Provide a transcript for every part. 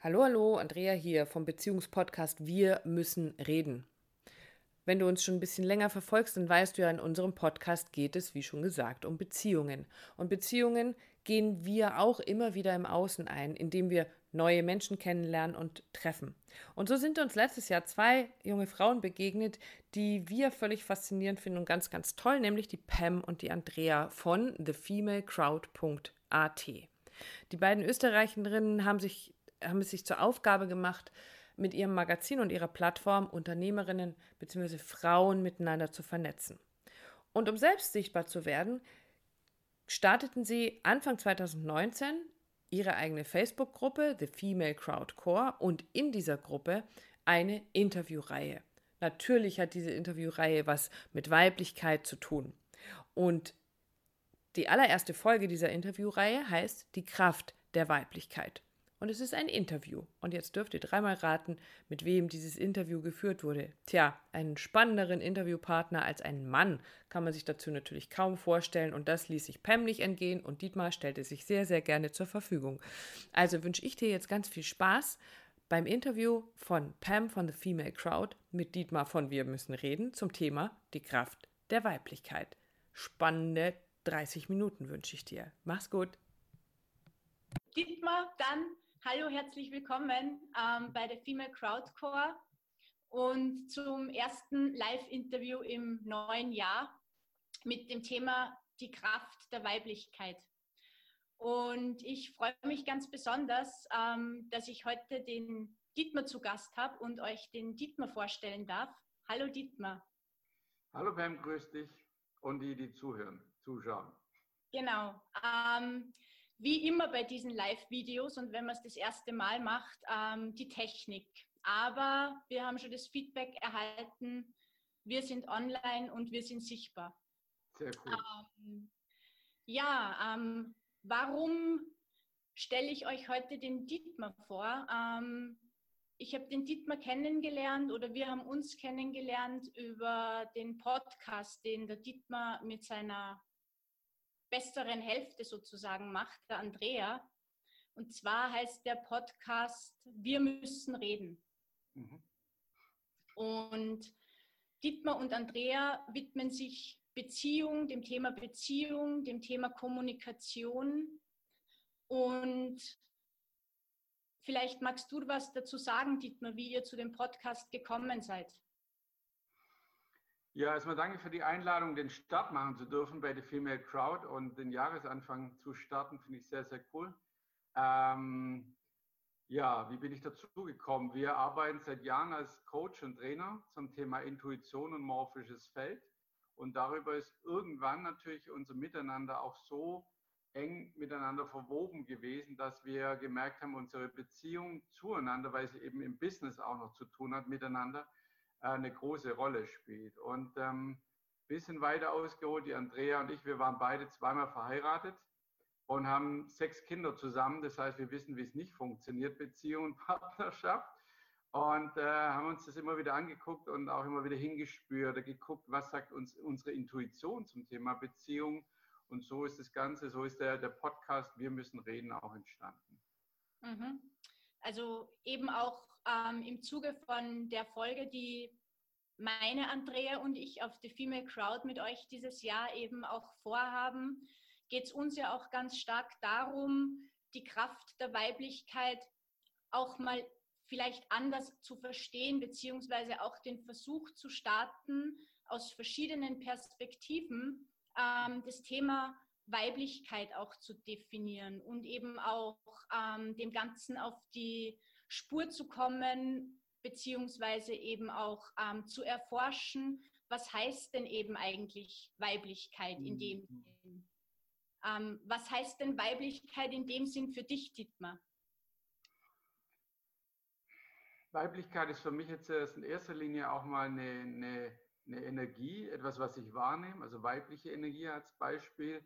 Hallo, hallo, Andrea hier vom Beziehungspodcast Wir müssen reden. Wenn du uns schon ein bisschen länger verfolgst, dann weißt du ja, in unserem Podcast geht es, wie schon gesagt, um Beziehungen. Und Beziehungen gehen wir auch immer wieder im Außen ein, indem wir neue Menschen kennenlernen und treffen. Und so sind uns letztes Jahr zwei junge Frauen begegnet, die wir völlig faszinierend finden und ganz, ganz toll, nämlich die Pam und die Andrea von thefemalecrowd.at. Die beiden Österreicherinnen haben sich haben es sich zur Aufgabe gemacht, mit ihrem Magazin und ihrer Plattform Unternehmerinnen bzw. Frauen miteinander zu vernetzen. Und um selbst sichtbar zu werden, starteten sie Anfang 2019 ihre eigene Facebook-Gruppe, The Female Crowd Core, und in dieser Gruppe eine Interviewreihe. Natürlich hat diese Interviewreihe was mit Weiblichkeit zu tun. Und die allererste Folge dieser Interviewreihe heißt Die Kraft der Weiblichkeit. Und es ist ein Interview. Und jetzt dürft ihr dreimal raten, mit wem dieses Interview geführt wurde. Tja, einen spannenderen Interviewpartner als einen Mann kann man sich dazu natürlich kaum vorstellen. Und das ließ sich Pam nicht entgehen. Und Dietmar stellte sich sehr, sehr gerne zur Verfügung. Also wünsche ich dir jetzt ganz viel Spaß beim Interview von Pam von The Female Crowd mit Dietmar von Wir müssen reden zum Thema die Kraft der Weiblichkeit. Spannende 30 Minuten wünsche ich dir. Mach's gut. Dietmar, dann Hallo, herzlich willkommen ähm, bei der Female Crowdcore und zum ersten Live-Interview im neuen Jahr mit dem Thema die Kraft der Weiblichkeit. Und ich freue mich ganz besonders, ähm, dass ich heute den Dietmar zu Gast habe und euch den Dietmar vorstellen darf. Hallo Dietmar. Hallo Pam, grüß dich und die, die zuhören, zuschauen. Genau. Ähm, wie immer bei diesen Live-Videos und wenn man es das erste Mal macht, ähm, die Technik. Aber wir haben schon das Feedback erhalten, wir sind online und wir sind sichtbar. Sehr cool. Ähm, ja, ähm, warum stelle ich euch heute den Dietmar vor? Ähm, ich habe den Dietmar kennengelernt oder wir haben uns kennengelernt über den Podcast, den der Dietmar mit seiner besseren Hälfte sozusagen macht, der Andrea. Und zwar heißt der Podcast Wir müssen reden. Mhm. Und Dietmar und Andrea widmen sich Beziehung, dem Thema Beziehung, dem Thema Kommunikation. Und vielleicht magst du was dazu sagen, Dietmar, wie ihr zu dem Podcast gekommen seid. Ja, erstmal danke für die Einladung, den Start machen zu dürfen bei der Female Crowd und den Jahresanfang zu starten, finde ich sehr, sehr cool. Ähm, ja, wie bin ich dazu gekommen? Wir arbeiten seit Jahren als Coach und Trainer zum Thema Intuition und morphisches Feld. Und darüber ist irgendwann natürlich unser Miteinander auch so eng miteinander verwoben gewesen, dass wir gemerkt haben, unsere Beziehung zueinander, weil sie eben im Business auch noch zu tun hat miteinander, eine große Rolle spielt. Und ähm, bisschen weiter ausgeholt, die Andrea und ich, wir waren beide zweimal verheiratet und haben sechs Kinder zusammen. Das heißt, wir wissen, wie es nicht funktioniert, Beziehung und Partnerschaft. Und äh, haben uns das immer wieder angeguckt und auch immer wieder hingespürt, geguckt, was sagt uns unsere Intuition zum Thema Beziehung. Und so ist das Ganze, so ist der, der Podcast Wir müssen reden auch entstanden. Mhm. Also eben auch ähm, im Zuge von der Folge, die meine Andrea und ich auf The Female Crowd mit euch dieses Jahr eben auch vorhaben, geht es uns ja auch ganz stark darum, die Kraft der Weiblichkeit auch mal vielleicht anders zu verstehen, beziehungsweise auch den Versuch zu starten, aus verschiedenen Perspektiven ähm, das Thema Weiblichkeit auch zu definieren und eben auch ähm, dem Ganzen auf die Spur zu kommen, beziehungsweise eben auch ähm, zu erforschen, was heißt denn eben eigentlich Weiblichkeit in dem mhm. Sinn? Ähm, was heißt denn Weiblichkeit in dem Sinn für dich, Dietmar? Weiblichkeit ist für mich jetzt in erster Linie auch mal eine, eine, eine Energie, etwas, was ich wahrnehme, also weibliche Energie als Beispiel.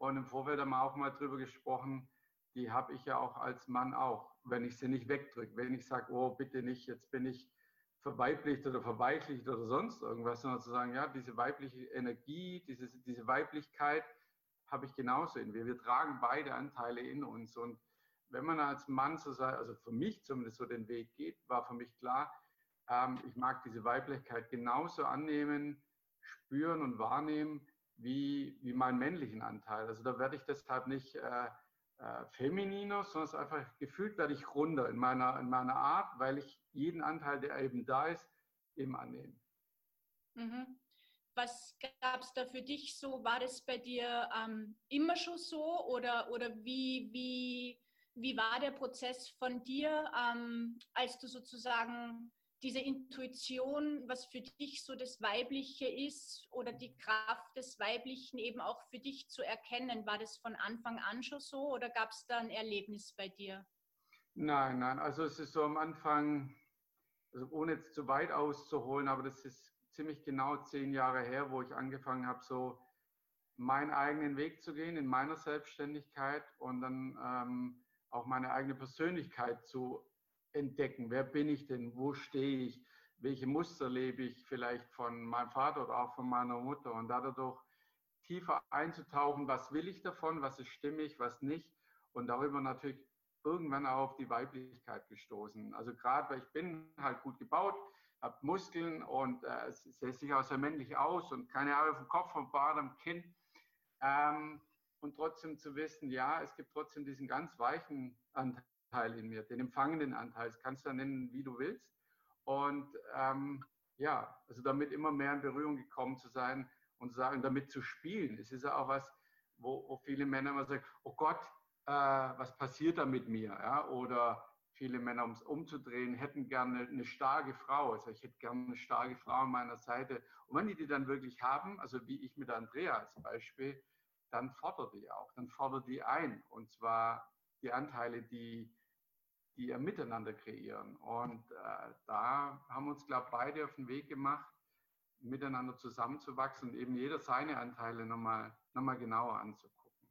Und im Vorfeld haben wir auch mal drüber gesprochen, die habe ich ja auch als Mann auch, wenn ich sie nicht wegdrücke. Wenn ich sage, oh, bitte nicht, jetzt bin ich verweiblicht oder verweichlicht oder sonst irgendwas, sondern zu sagen, ja, diese weibliche Energie, diese, diese Weiblichkeit habe ich genauso in mir. Wir tragen beide Anteile in uns und wenn man als Mann so sei, also für mich zumindest so den Weg geht, war für mich klar, ähm, ich mag diese Weiblichkeit genauso annehmen, spüren und wahrnehmen wie, wie meinen männlichen Anteil. Also da werde ich deshalb nicht äh, äh, femininer, sondern einfach gefühlt werde ich runder in meiner, in meiner Art, weil ich jeden Anteil, der eben da ist, eben annehme. Mhm. Was gab es da für dich so? War das bei dir ähm, immer schon so oder, oder wie, wie, wie war der Prozess von dir, ähm, als du sozusagen diese Intuition, was für dich so das Weibliche ist oder die Kraft des Weiblichen eben auch für dich zu erkennen, war das von Anfang an schon so oder gab es da ein Erlebnis bei dir? Nein, nein, also es ist so am Anfang, also ohne jetzt zu weit auszuholen, aber das ist ziemlich genau zehn Jahre her, wo ich angefangen habe, so meinen eigenen Weg zu gehen in meiner Selbstständigkeit und dann ähm, auch meine eigene Persönlichkeit zu entdecken. Wer bin ich denn? Wo stehe ich? Welche Muster lebe ich vielleicht von meinem Vater oder auch von meiner Mutter? Und dadurch tiefer einzutauchen, was will ich davon, was ist stimmig, was nicht. Und darüber natürlich irgendwann auch auf die Weiblichkeit gestoßen. Also gerade, weil ich bin halt gut gebaut, habe Muskeln und äh, sieht sich auch sehr männlich aus und keine Haare vom Kopf, vom Bart, am Kinn. Ähm, und trotzdem zu wissen, ja, es gibt trotzdem diesen ganz weichen Anteil Anteil in mir, den empfangenden Anteil, das kannst du nennen, wie du willst. Und ähm, ja, also damit immer mehr in Berührung gekommen zu sein und sagen, damit zu spielen. Es ist ja auch was, wo, wo viele Männer immer sagen, oh Gott, äh, was passiert da mit mir? Ja? Oder viele Männer, um es umzudrehen, hätten gerne eine starke Frau. Also ich hätte gerne eine starke Frau an meiner Seite. Und wenn die die dann wirklich haben, also wie ich mit Andrea als Beispiel, dann fordert die auch, dann fordert die ein. Und zwar die Anteile, die die ja miteinander kreieren. Und äh, da haben uns, glaube ich, beide auf den Weg gemacht, miteinander zusammenzuwachsen und eben jeder seine Anteile nochmal noch mal genauer anzugucken.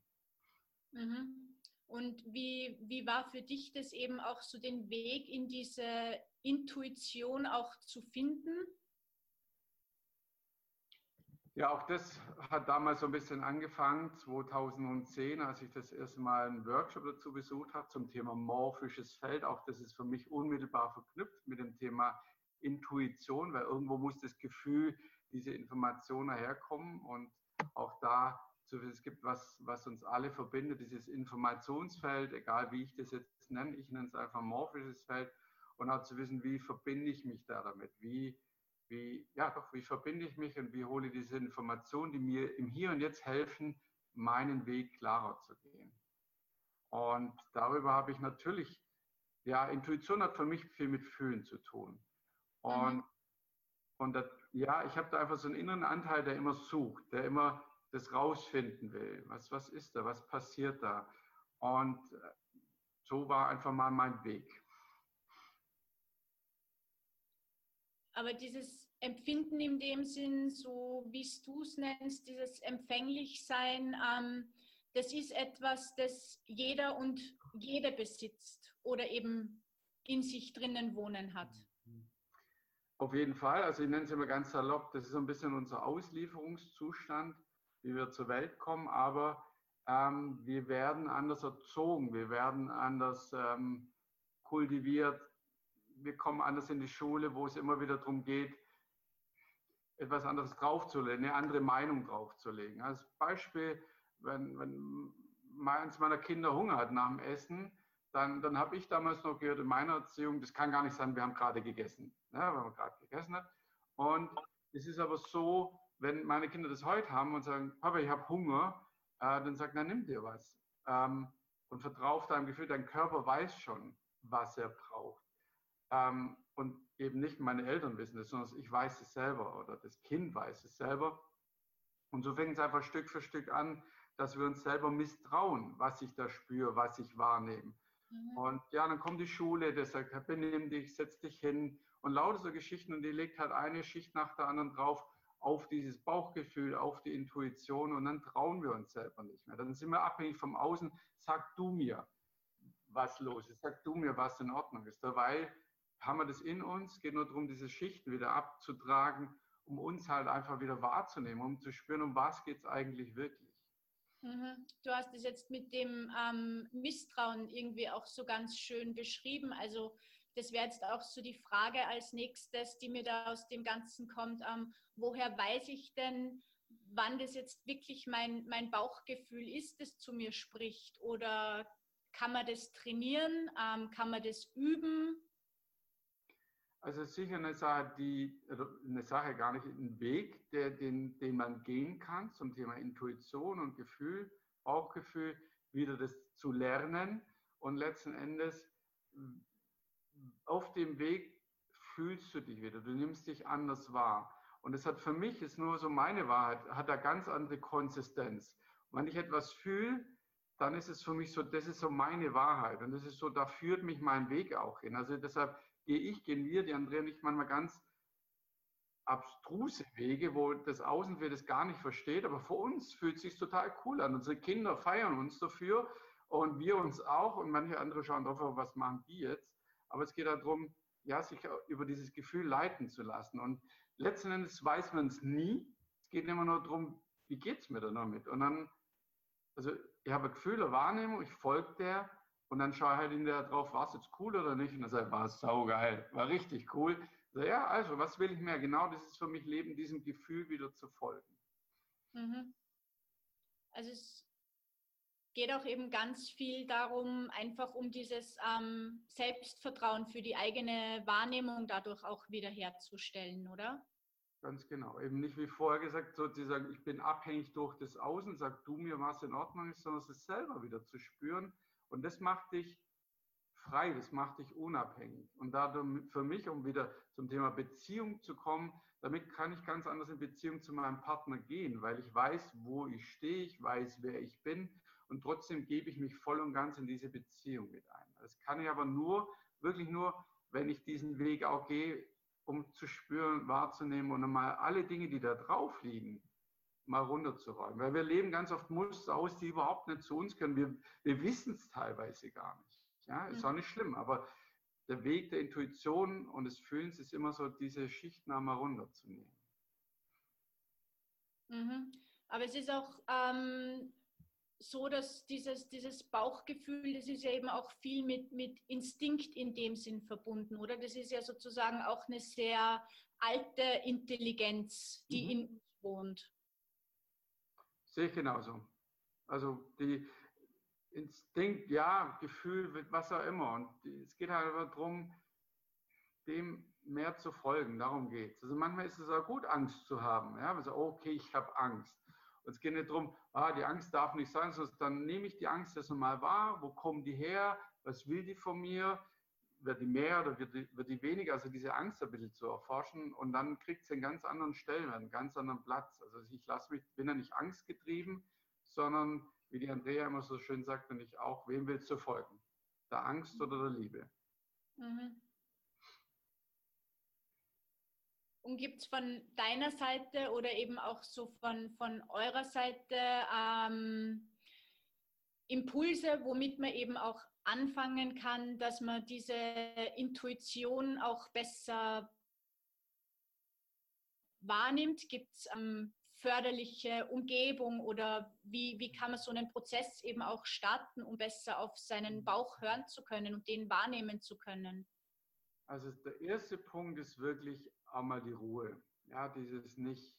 Mhm. Und wie, wie war für dich das eben auch so den Weg in diese Intuition auch zu finden? Ja, auch das hat damals so ein bisschen angefangen, 2010, als ich das erste Mal einen Workshop dazu besucht habe zum Thema morphisches Feld. Auch das ist für mich unmittelbar verknüpft mit dem Thema Intuition, weil irgendwo muss das Gefühl, diese Information herkommen und auch da, es gibt was, was uns alle verbindet, dieses Informationsfeld, egal wie ich das jetzt nenne, ich nenne es einfach morphisches Feld und auch zu wissen, wie verbinde ich mich da damit, wie wie, ja doch, wie verbinde ich mich und wie hole ich diese Informationen, die mir im Hier und Jetzt helfen, meinen Weg klarer zu gehen. Und darüber habe ich natürlich, ja, Intuition hat für mich viel mit Fühlen zu tun. Und, mhm. und das, ja, ich habe da einfach so einen inneren Anteil, der immer sucht, der immer das rausfinden will. Was, was ist da? Was passiert da? Und so war einfach mal mein Weg. Aber dieses Empfinden in dem Sinn, so wie du es nennst, dieses Empfänglichsein, ähm, das ist etwas, das jeder und jede besitzt oder eben in sich drinnen wohnen hat. Auf jeden Fall, also ich nenne es immer ganz salopp, das ist so ein bisschen unser Auslieferungszustand, wie wir zur Welt kommen, aber ähm, wir werden anders erzogen, wir werden anders ähm, kultiviert, wir kommen anders in die Schule, wo es immer wieder darum geht, etwas anderes draufzulegen, eine andere Meinung draufzulegen. Als Beispiel, wenn, wenn eins meiner Kinder Hunger hat nach dem Essen, dann, dann habe ich damals noch gehört in meiner Erziehung, das kann gar nicht sein, wir haben gerade gegessen, ja, weil man gerade gegessen hat. Und es ist aber so, wenn meine Kinder das heute haben und sagen, Papa, ich habe Hunger, äh, dann sagt, na nimm dir was. Ähm, und vertrau auf deinem Gefühl, dein Körper weiß schon, was er braucht. Ähm, und eben nicht meine Eltern wissen es, sondern ich weiß es selber oder das Kind weiß es selber. Und so fängt es einfach Stück für Stück an, dass wir uns selber misstrauen, was ich da spüre, was ich wahrnehme. Mhm. Und ja, dann kommt die Schule, der sagt, benimm dich, setz dich hin und lauter so Geschichten und die legt halt eine Schicht nach der anderen drauf auf dieses Bauchgefühl, auf die Intuition und dann trauen wir uns selber nicht mehr. Dann sind wir abhängig vom Außen. Sag du mir, was los ist. Sag du mir, was in Ordnung ist. Weil haben wir das in uns, geht nur darum, diese Schichten wieder abzutragen, um uns halt einfach wieder wahrzunehmen, um zu spüren, um was geht es eigentlich wirklich. Mhm. Du hast es jetzt mit dem ähm, Misstrauen irgendwie auch so ganz schön beschrieben. Also das wäre jetzt auch so die Frage als nächstes, die mir da aus dem Ganzen kommt. Ähm, woher weiß ich denn, wann das jetzt wirklich mein, mein Bauchgefühl ist, das zu mir spricht? Oder kann man das trainieren? Ähm, kann man das üben? Also sicher eine Sache, die, eine Sache gar nicht, ein Weg, der, den, den man gehen kann zum Thema Intuition und Gefühl, Bauchgefühl, wieder das zu lernen und letzten Endes auf dem Weg fühlst du dich wieder, du nimmst dich anders wahr. Und es hat für mich, ist nur so meine Wahrheit, hat da ganz andere Konsistenz. Und wenn ich etwas fühle, dann ist es für mich so, das ist so meine Wahrheit. Und das ist so, da führt mich mein Weg auch hin. Also deshalb gehe ich, gehen wir, die Andrea und ich manchmal ganz abstruse Wege, wo das Außenwelt es gar nicht versteht, aber für uns fühlt es sich total cool an. Unsere Kinder feiern uns dafür und wir uns auch und manche andere schauen drauf, was machen die jetzt? Aber es geht darum, ja, sich über dieses Gefühl leiten zu lassen. Und letzten Endes weiß man es nie. Es geht immer nur darum, wie geht es mir da damit? Und dann, also ich habe ein Gefühl, eine Wahrnehmung, ich folge der und dann schaue ich halt in der drauf, war es jetzt cool oder nicht? Und dann sage ich, war es saugeil, war richtig cool. So, ja, also, was will ich mehr? Genau das ist für mich Leben, diesem Gefühl wieder zu folgen. Mhm. Also es geht auch eben ganz viel darum, einfach um dieses ähm, Selbstvertrauen für die eigene Wahrnehmung dadurch auch wiederherzustellen, oder? Ganz genau. Eben nicht wie vorher gesagt, sozusagen, ich bin abhängig durch das Außen, sag du mir, was in Ordnung ist, sondern es selber wieder zu spüren. Und das macht dich frei, das macht dich unabhängig. Und dadurch für mich, um wieder zum Thema Beziehung zu kommen, damit kann ich ganz anders in Beziehung zu meinem Partner gehen, weil ich weiß, wo ich stehe, ich weiß, wer ich bin und trotzdem gebe ich mich voll und ganz in diese Beziehung mit ein. Das kann ich aber nur, wirklich nur, wenn ich diesen Weg auch gehe, um zu spüren, wahrzunehmen und mal alle Dinge, die da drauf liegen, mal runterzuräumen. Weil wir leben ganz oft Muster aus, die überhaupt nicht zu uns können. Wir, wir wissen es teilweise gar nicht. Ja, ist auch nicht schlimm, aber der Weg der Intuition und des Fühlens ist immer so, diese Schichten einmal runterzunehmen. Mhm. Aber es ist auch ähm, so, dass dieses, dieses Bauchgefühl, das ist ja eben auch viel mit, mit Instinkt in dem Sinn verbunden, oder? Das ist ja sozusagen auch eine sehr alte Intelligenz, die mhm. in uns wohnt. Sehe ich genauso. Also die Instinkt, ja, Gefühl, was auch immer. Und es geht halt darum, dem mehr zu folgen. Darum geht es. Also manchmal ist es auch gut, Angst zu haben. Ja, also, okay, ich habe Angst. Und es geht nicht darum, ah, die Angst darf nicht sein, sondern dann nehme ich die Angst erst mal wahr, wo kommen die her, was will die von mir, wird die mehr oder wird die, wird die weniger, also diese Angst ein bisschen zu erforschen und dann kriegt sie einen ganz anderen Stellenwert, einen ganz anderen Platz. Also ich lasse mich, bin ja nicht angstgetrieben, sondern wie die Andrea immer so schön sagt und ich auch, wem willst du folgen? Der Angst oder der Liebe? Mhm. Und gibt es von deiner Seite oder eben auch so von, von eurer Seite ähm, Impulse, womit man eben auch anfangen kann, dass man diese Intuition auch besser wahrnimmt? Gibt es ähm, förderliche Umgebung oder wie, wie kann man so einen Prozess eben auch starten, um besser auf seinen Bauch hören zu können und den wahrnehmen zu können? Also der erste Punkt ist wirklich einmal die Ruhe. Ja, dieses nicht,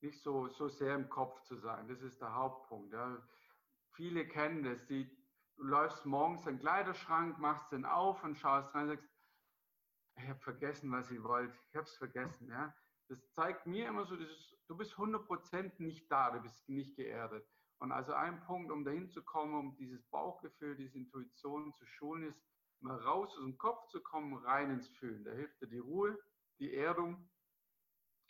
nicht so, so sehr im Kopf zu sein. Das ist der Hauptpunkt. Ja. Viele kennen das. Die, du läufst morgens in den Kleiderschrank, machst den auf und schaust rein und sagst, ich habe vergessen, was ich wollte. Ich habe es vergessen. Ja. Das zeigt mir immer so, dieses, du bist 100% nicht da, du bist nicht geerdet. Und also ein Punkt, um dahin zu kommen, um dieses Bauchgefühl, diese Intuition zu schulen, ist, mal raus aus dem Kopf zu kommen, rein ins Fühlen. Da hilft dir die Ruhe, die Erdung,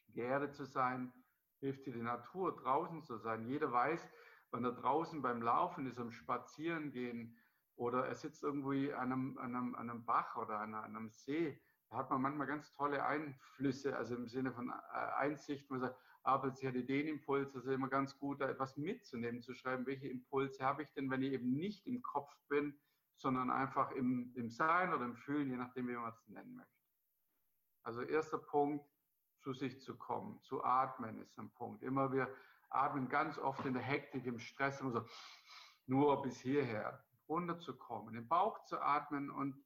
geerdet zu sein, hilft dir die Natur, draußen zu sein. Jeder weiß, wenn er draußen beim Laufen ist, am Spazierengehen oder er sitzt irgendwie an einem, an einem, an einem Bach oder an einem See, da hat man manchmal ganz tolle Einflüsse, also im Sinne von äh, Einsicht, man sagt, aber sie hatte den Impuls, also immer ganz gut, da etwas mitzunehmen, zu schreiben, welche Impulse habe ich denn, wenn ich eben nicht im Kopf bin, sondern einfach im, im Sein oder im Fühlen, je nachdem, wie man es nennen möchte. Also erster Punkt, zu sich zu kommen, zu atmen ist ein Punkt. Immer wir atmen ganz oft in der Hektik, im Stress, immer so nur bis hierher runterzukommen, den Bauch zu atmen und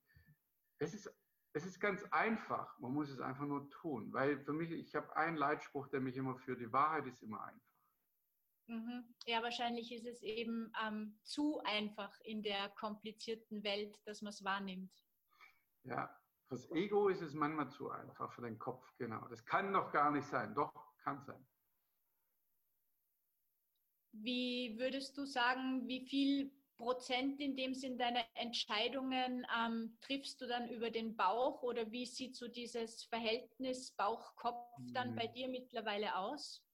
es ist es ist ganz einfach. Man muss es einfach nur tun. Weil für mich, ich habe einen Leitspruch, der mich immer führt, die Wahrheit ist immer einfach. Mhm. Ja, wahrscheinlich ist es eben ähm, zu einfach in der komplizierten Welt, dass man es wahrnimmt. Ja, fürs Ego ist es manchmal zu einfach, für den Kopf, genau. Das kann doch gar nicht sein. Doch, kann sein. Wie würdest du sagen, wie viel Prozent in dem Sinn deiner Entscheidungen ähm, triffst du dann über den Bauch oder wie sieht so dieses Verhältnis Bauch-Kopf dann bei mhm. dir mittlerweile aus?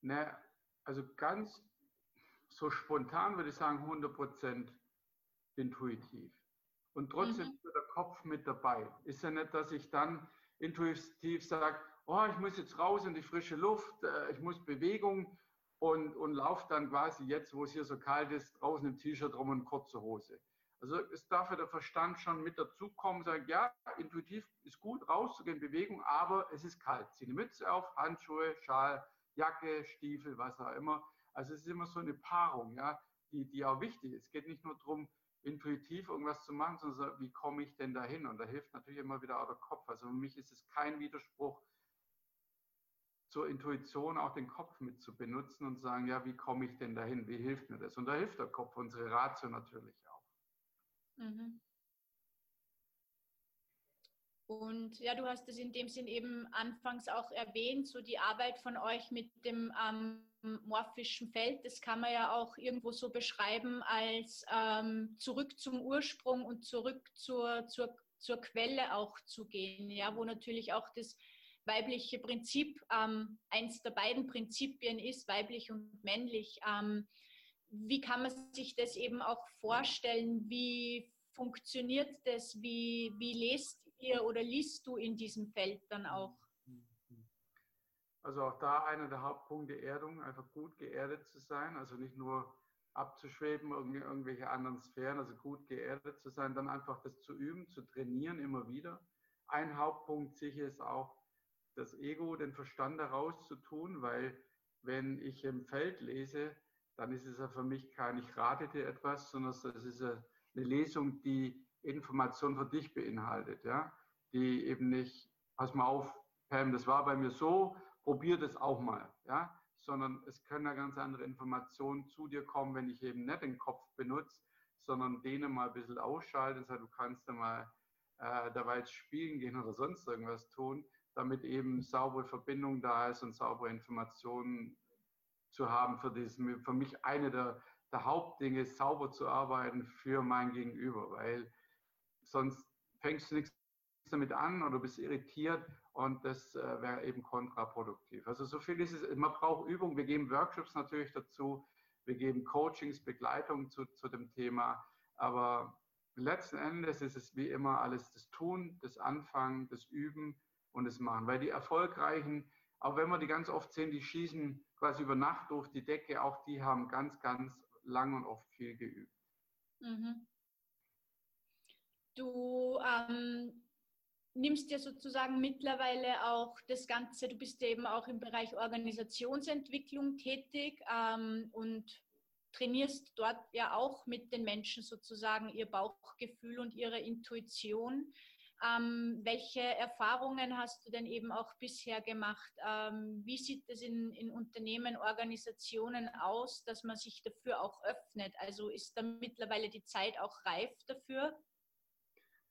Ne, also ganz so spontan würde ich sagen 100 Prozent intuitiv. Und trotzdem mhm. ist der Kopf mit dabei. Ist ja nicht, dass ich dann intuitiv sage, oh, ich muss jetzt raus in die frische Luft, äh, ich muss Bewegung und, und laufe dann quasi jetzt, wo es hier so kalt ist, draußen im T-Shirt rum und kurze Hose. Also es darf ja der Verstand schon mit dazukommen, sagen, ja, intuitiv ist gut, rauszugehen, Bewegung, aber es ist kalt. Zieh eine Mütze auf, Handschuhe, Schal, Jacke, Stiefel, was auch immer. Also es ist immer so eine Paarung, ja, die, die auch wichtig ist. Es geht nicht nur darum, intuitiv irgendwas zu machen, sondern wie komme ich denn dahin? Und da hilft natürlich immer wieder auch der Kopf. Also für mich ist es kein Widerspruch, zur Intuition auch den Kopf mit zu benutzen und sagen, ja, wie komme ich denn dahin? Wie hilft mir das? Und da hilft der Kopf, unsere Ratio natürlich auch. Mhm. Und ja, du hast es in dem Sinn eben anfangs auch erwähnt, so die Arbeit von euch mit dem ähm, morphischen Feld, das kann man ja auch irgendwo so beschreiben als ähm, zurück zum Ursprung und zurück zur, zur, zur Quelle auch zu gehen, ja, wo natürlich auch das weibliche Prinzip ähm, eins der beiden Prinzipien ist, weiblich und männlich. Ähm, wie kann man sich das eben auch vorstellen? Wie funktioniert das? Wie, wie lest ihr oder liest du in diesem Feld dann auch? Also auch da einer der Hauptpunkte Erdung, einfach gut geerdet zu sein, also nicht nur abzuschweben, in irgendwelche anderen Sphären, also gut geerdet zu sein, dann einfach das zu üben, zu trainieren immer wieder. Ein Hauptpunkt sicher ist auch, das Ego, den Verstand daraus zu tun, weil wenn ich im Feld lese, dann ist es ja für mich kein, ich rate dir etwas, sondern es ist eine Lesung, die Information für dich beinhaltet, ja, die eben nicht, pass mal auf, Pam, das war bei mir so, probier das auch mal, ja, sondern es können ja ganz andere Informationen zu dir kommen, wenn ich eben nicht den Kopf benutze, sondern denen mal ein bisschen ausschalte, das heißt, du kannst da mal äh, dabei spielen gehen oder sonst irgendwas tun damit eben saubere Verbindung da ist und saubere Informationen zu haben für das, für mich eine der, der Hauptdinge, sauber zu arbeiten für mein Gegenüber, weil sonst fängst du nichts damit an oder bist irritiert und das äh, wäre eben kontraproduktiv. Also so viel ist es, man braucht Übung, wir geben Workshops natürlich dazu, wir geben Coachings, Begleitung zu, zu dem Thema, aber letzten Endes ist es wie immer alles das Tun, das Anfangen, das Üben und es machen. Weil die Erfolgreichen, auch wenn wir die ganz oft sehen, die schießen quasi über Nacht durch die Decke, auch die haben ganz, ganz lang und oft viel geübt. Mhm. Du ähm, nimmst ja sozusagen mittlerweile auch das Ganze, du bist eben auch im Bereich Organisationsentwicklung tätig ähm, und trainierst dort ja auch mit den Menschen sozusagen ihr Bauchgefühl und ihre Intuition. Ähm, welche Erfahrungen hast du denn eben auch bisher gemacht? Ähm, wie sieht es in, in Unternehmen, Organisationen aus, dass man sich dafür auch öffnet? Also ist da mittlerweile die Zeit auch reif dafür?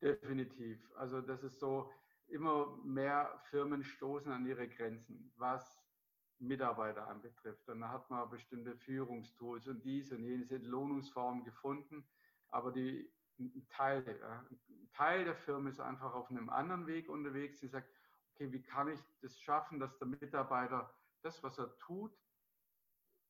Definitiv. Also das ist so, immer mehr Firmen stoßen an ihre Grenzen, was Mitarbeiter anbetrifft. Und da hat man bestimmte Führungstools und diese und jene Lohnungsformen gefunden. Aber die ein Teil, ein Teil der Firma ist einfach auf einem anderen Weg unterwegs. Sie sagt, okay, wie kann ich das schaffen, dass der Mitarbeiter das, was er tut,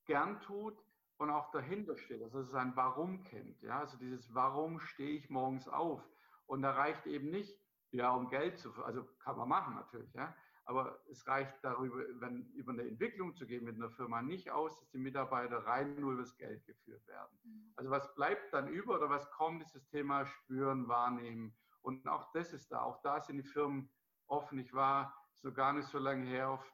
gern tut und auch dahinter steht, dass er sein Warum kennt. Ja, also dieses Warum stehe ich morgens auf. Und da reicht eben nicht, ja, um Geld zu, also kann man machen natürlich, ja, aber es reicht darüber, wenn, über eine Entwicklung zu gehen mit einer Firma nicht aus, dass die Mitarbeiter rein nur übers Geld geführt werden. Mhm. Also was bleibt dann über oder was kommt, ist das Thema Spüren, Wahrnehmen. Und auch das ist da. Auch da sind die Firmen offen. Ich war so gar nicht so lange her, auf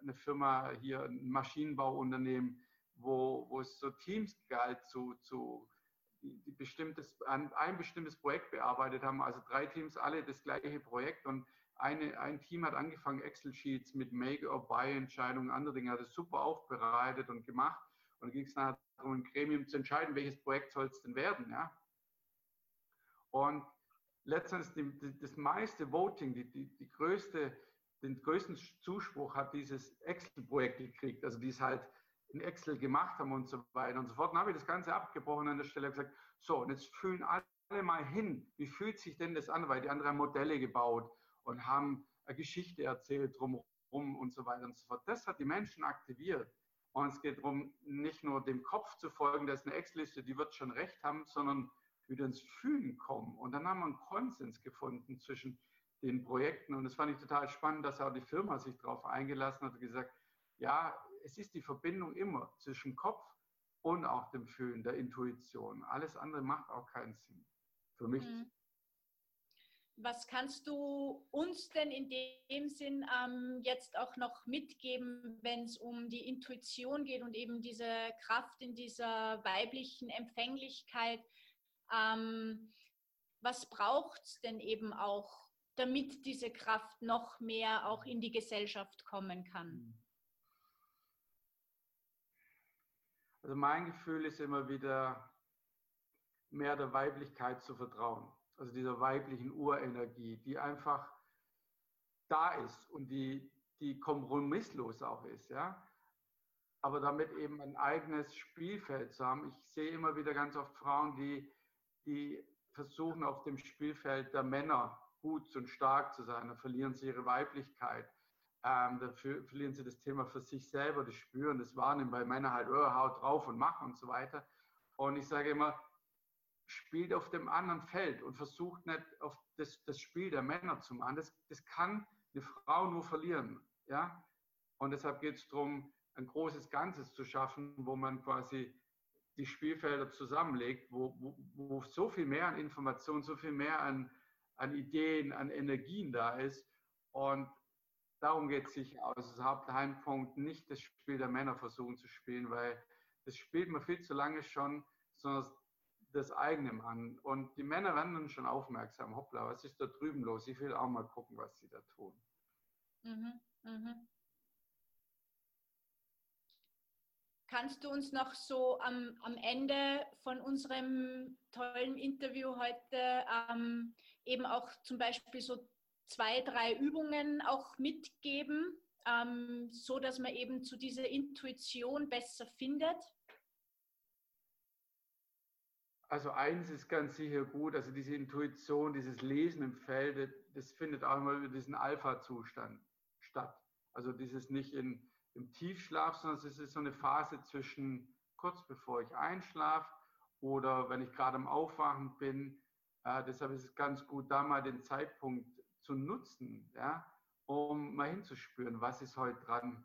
eine Firma hier, ein Maschinenbauunternehmen, wo, wo es so Teams galt, zu, zu die, die bestimmtes, ein, ein bestimmtes Projekt bearbeitet haben, also drei Teams, alle das gleiche Projekt und eine, ein Team hat angefangen, Excel-Sheets mit Make-or-Buy-Entscheidungen, andere Dinge, hat es super aufbereitet und gemacht. Und dann ging es darum, ein Gremium zu entscheiden, welches Projekt soll es denn werden. Ja? Und letztendlich das meiste Voting, die, die, die größte, den größten Zuspruch hat dieses Excel-Projekt gekriegt. Also die es halt in Excel gemacht haben und so weiter und so fort. Dann habe ich das Ganze abgebrochen an der Stelle und gesagt, so, und jetzt fühlen alle mal hin, wie fühlt sich denn das an, weil die anderen Modelle gebaut und haben eine Geschichte erzählt drumherum und so weiter und so fort. Das hat die Menschen aktiviert. Und es geht darum, nicht nur dem Kopf zu folgen, das ist eine Ex-Liste, die wird schon recht haben, sondern wieder ins Fühlen kommen. Und dann haben wir einen Konsens gefunden zwischen den Projekten. Und das fand ich total spannend, dass auch die Firma sich darauf eingelassen hat und gesagt, ja, es ist die Verbindung immer zwischen Kopf und auch dem Fühlen, der Intuition. Alles andere macht auch keinen Sinn. Für mich. Mhm. Was kannst du uns denn in dem Sinn ähm, jetzt auch noch mitgeben, wenn es um die Intuition geht und eben diese Kraft in dieser weiblichen Empfänglichkeit? Ähm, was braucht es denn eben auch, damit diese Kraft noch mehr auch in die Gesellschaft kommen kann? Also mein Gefühl ist immer wieder, mehr der Weiblichkeit zu vertrauen also dieser weiblichen Urenergie, die einfach da ist und die, die kompromisslos auch ist, ja. Aber damit eben ein eigenes Spielfeld zu haben. Ich sehe immer wieder ganz oft Frauen, die, die versuchen auf dem Spielfeld der Männer gut und stark zu sein. Da verlieren sie ihre Weiblichkeit. Ähm, dafür verlieren sie das Thema für sich selber, das Spüren, das Wahrnehmen, weil Männer halt, oh, haut drauf und machen und so weiter. Und ich sage immer, spielt auf dem anderen Feld und versucht nicht auf das, das Spiel der Männer zu machen. Das, das kann eine Frau nur verlieren. Ja? Und deshalb geht es darum, ein großes Ganzes zu schaffen, wo man quasi die Spielfelder zusammenlegt, wo, wo, wo so viel mehr an Informationen, so viel mehr an, an Ideen, an Energien da ist. Und darum geht es sich aus. Das Hauptheimpunkt, nicht das Spiel der Männer versuchen zu spielen, weil das spielt man viel zu lange schon, sondern das eigene Mann. Und die Männer werden dann schon aufmerksam. Hoppla, was ist da drüben los? Ich will auch mal gucken, was sie da tun. Mhm, mhm. Kannst du uns noch so am, am Ende von unserem tollen Interview heute ähm, eben auch zum Beispiel so zwei, drei Übungen auch mitgeben, ähm, so dass man eben zu dieser Intuition besser findet? Also eins ist ganz sicher gut, also diese Intuition, dieses Lesen im Felde, das findet auch immer über diesen Alpha-Zustand statt. Also dieses nicht in, im Tiefschlaf, sondern es ist so eine Phase zwischen kurz bevor ich einschlafe oder wenn ich gerade am Aufwachen bin. Äh, deshalb ist es ganz gut, da mal den Zeitpunkt zu nutzen, ja, um mal hinzuspüren, was ist heute dran.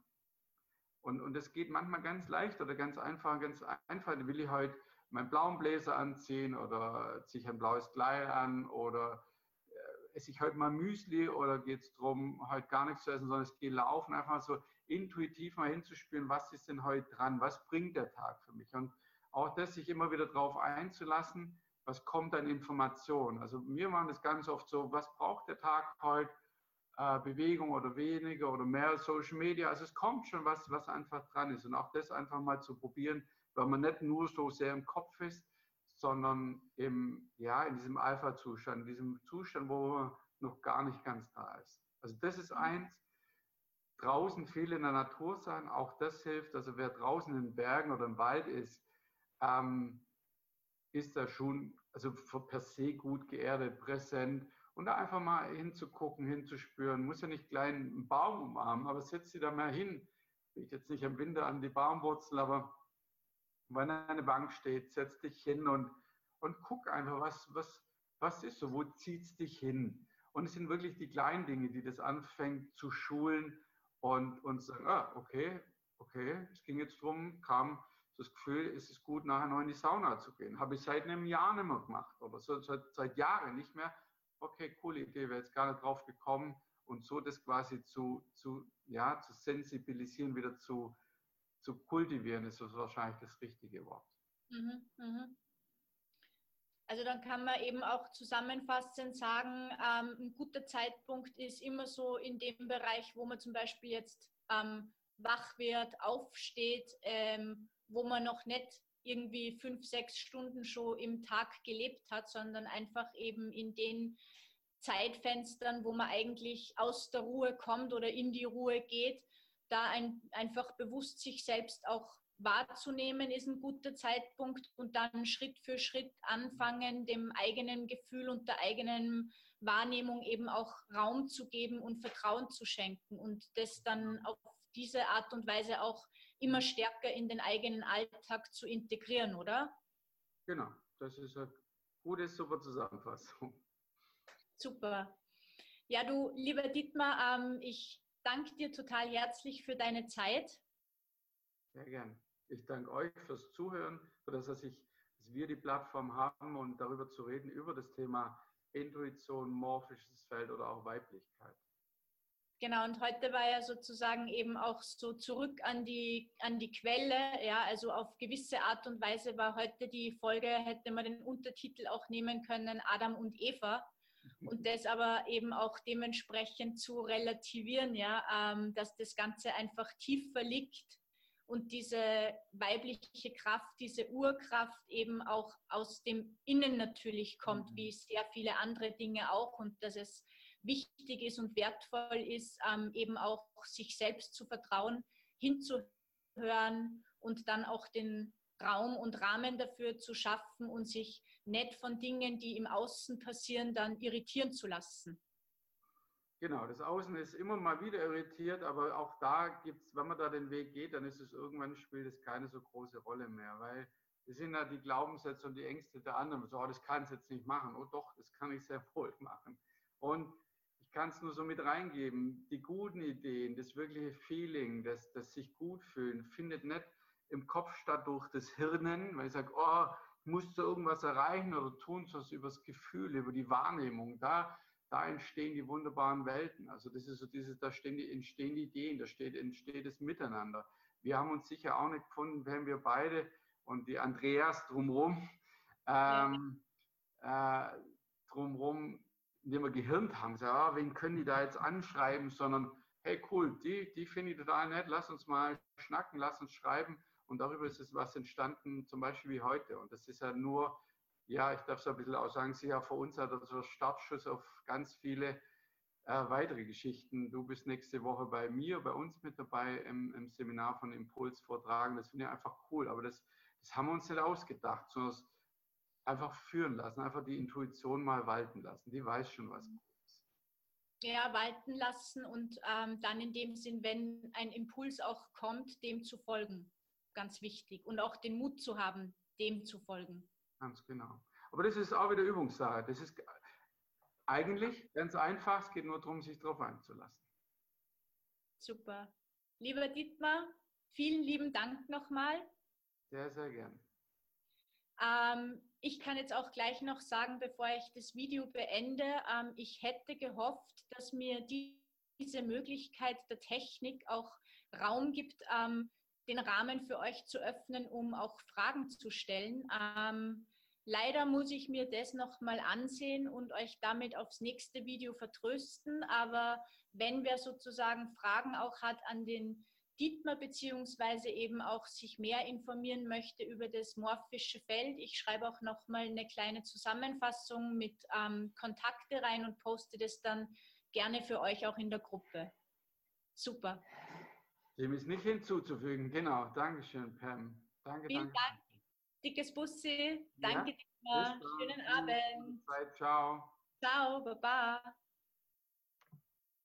Und, und das geht manchmal ganz leicht oder ganz einfach, ganz einfach. Will ich heute meinen blauen Bläser anziehen oder ziehe ich ein blaues Kleid an oder äh, esse ich heute mal Müsli oder geht es darum, heute gar nichts zu essen, sondern es geht laufen, einfach so intuitiv mal hinzuspüren, was ist denn heute dran, was bringt der Tag für mich? Und auch das sich immer wieder darauf einzulassen, was kommt an Informationen. Also wir machen das ganz oft so, was braucht der Tag heute, äh, Bewegung oder weniger oder mehr Social Media, also es kommt schon was, was einfach dran ist. Und auch das einfach mal zu probieren, weil man nicht nur so sehr im Kopf ist, sondern im, ja, in diesem Alpha-Zustand, in diesem Zustand, wo man noch gar nicht ganz da ist. Also das ist eins. Draußen viel in der Natur sein, auch das hilft. Also wer draußen in den Bergen oder im Wald ist, ähm, ist da schon also per se gut geerdet, präsent und da einfach mal hinzugucken, hinzuspüren. Muss ja nicht klein einen Baum umarmen, aber setz sie da mal hin. Ich jetzt nicht im Winter an die Baumwurzel, aber wenn eine Bank steht, setz dich hin und, und guck einfach, was, was, was ist so, wo zieht es dich hin? Und es sind wirklich die kleinen Dinge, die das anfängt zu schulen und, und sagen, ah, okay, okay, es ging jetzt darum, kam das Gefühl, es ist gut, nachher noch in die Sauna zu gehen. Habe ich seit einem Jahr nicht mehr gemacht oder so, seit, seit Jahren nicht mehr. Okay, coole Idee, wäre jetzt gar nicht drauf gekommen. und so das quasi zu, zu, ja, zu sensibilisieren, wieder zu, zu kultivieren, ist das wahrscheinlich das richtige Wort. Mhm, mh. Also dann kann man eben auch zusammenfassend sagen, ähm, ein guter Zeitpunkt ist immer so in dem Bereich, wo man zum Beispiel jetzt ähm, wach wird, aufsteht, ähm, wo man noch nicht irgendwie fünf, sechs Stunden schon im Tag gelebt hat, sondern einfach eben in den Zeitfenstern, wo man eigentlich aus der Ruhe kommt oder in die Ruhe geht, da ein, einfach bewusst sich selbst auch wahrzunehmen, ist ein guter Zeitpunkt und dann Schritt für Schritt anfangen, dem eigenen Gefühl und der eigenen Wahrnehmung eben auch Raum zu geben und Vertrauen zu schenken und das dann auf diese Art und Weise auch immer stärker in den eigenen Alltag zu integrieren, oder? Genau, das ist eine gute, super Zusammenfassung. Super. Ja, du, lieber Dietmar, ähm, ich danke dir total herzlich für deine Zeit. Sehr gern. Ich danke euch fürs Zuhören, für das, dass, ich, dass wir die Plattform haben und darüber zu reden, über das Thema Intuition, morphisches Feld oder auch Weiblichkeit. Genau, und heute war ja sozusagen eben auch so zurück an die, an die Quelle. Ja, also auf gewisse Art und Weise war heute die Folge, hätte man den Untertitel auch nehmen können, Adam und Eva. Und das aber eben auch dementsprechend zu relativieren, ja, ähm, dass das Ganze einfach tiefer liegt und diese weibliche Kraft, diese Urkraft eben auch aus dem Innen natürlich kommt, mhm. wie sehr viele andere Dinge auch und dass es wichtig ist und wertvoll ist, ähm, eben auch sich selbst zu vertrauen, hinzuhören und dann auch den Raum und Rahmen dafür zu schaffen und sich nicht von Dingen, die im Außen passieren, dann irritieren zu lassen. Genau, das Außen ist immer mal wieder irritiert, aber auch da gibt es, wenn man da den Weg geht, dann ist es irgendwann spielt es keine so große Rolle mehr, weil es sind ja die Glaubenssätze und die Ängste der anderen. So, oh, das kann ich jetzt nicht machen. Oh doch, das kann ich sehr wohl machen. Und ich kann es nur so mit reingeben. Die guten Ideen, das wirkliche Feeling, das, das sich gut fühlen, findet nicht im Kopf statt durch das Hirnen, weil ich sage, oh, ich muss da irgendwas erreichen oder tun, sondern über das Gefühl, über die Wahrnehmung. Da da entstehen die wunderbaren Welten. Also das ist so dieses, da die, entstehen die Ideen, da steht, entsteht das Miteinander. Wir haben uns sicher auch nicht gefunden, wenn wir beide und die Andreas drumherum, ähm, äh, drumherum, indem wir gehirnt haben, so, ja, wen können die da jetzt anschreiben, sondern hey cool, die, die finde ich total nett, lass uns mal schnacken, lass uns schreiben und darüber ist es was entstanden, zum Beispiel wie heute und das ist ja nur ja, ich darf es ein bisschen auch sagen, Sie ja vor uns hat also Startschuss auf ganz viele äh, weitere Geschichten. Du bist nächste Woche bei mir, bei uns mit dabei im, im Seminar von Impuls vortragen. Das finde ich einfach cool, aber das, das haben wir uns nicht ausgedacht, sondern einfach führen lassen, einfach die Intuition mal walten lassen. Die weiß schon, was. Ja, walten lassen und ähm, dann in dem Sinn, wenn ein Impuls auch kommt, dem zu folgen. Ganz wichtig. Und auch den Mut zu haben, dem zu folgen. Ganz genau. Aber das ist auch wieder Übungssache. Das ist eigentlich ganz einfach. Es geht nur darum, sich darauf einzulassen. Super. Lieber Dietmar, vielen lieben Dank nochmal. Sehr, sehr gern. Ähm, ich kann jetzt auch gleich noch sagen, bevor ich das Video beende, ähm, ich hätte gehofft, dass mir die, diese Möglichkeit der Technik auch Raum gibt, ähm, den Rahmen für euch zu öffnen, um auch Fragen zu stellen. Ähm, leider muss ich mir das nochmal ansehen und euch damit aufs nächste Video vertrösten. Aber wenn wer sozusagen Fragen auch hat an den Dietmar beziehungsweise eben auch sich mehr informieren möchte über das morphische Feld. Ich schreibe auch nochmal eine kleine Zusammenfassung mit ähm, Kontakte rein und poste das dann gerne für euch auch in der Gruppe. Super. Dem ist nicht hinzuzufügen. Genau. Dankeschön, Pam. Danke, Vielen danke. Dank. Dickes Bussi. Danke ja. Schönen Abend. Zeit. Ciao. Ciao, Baba.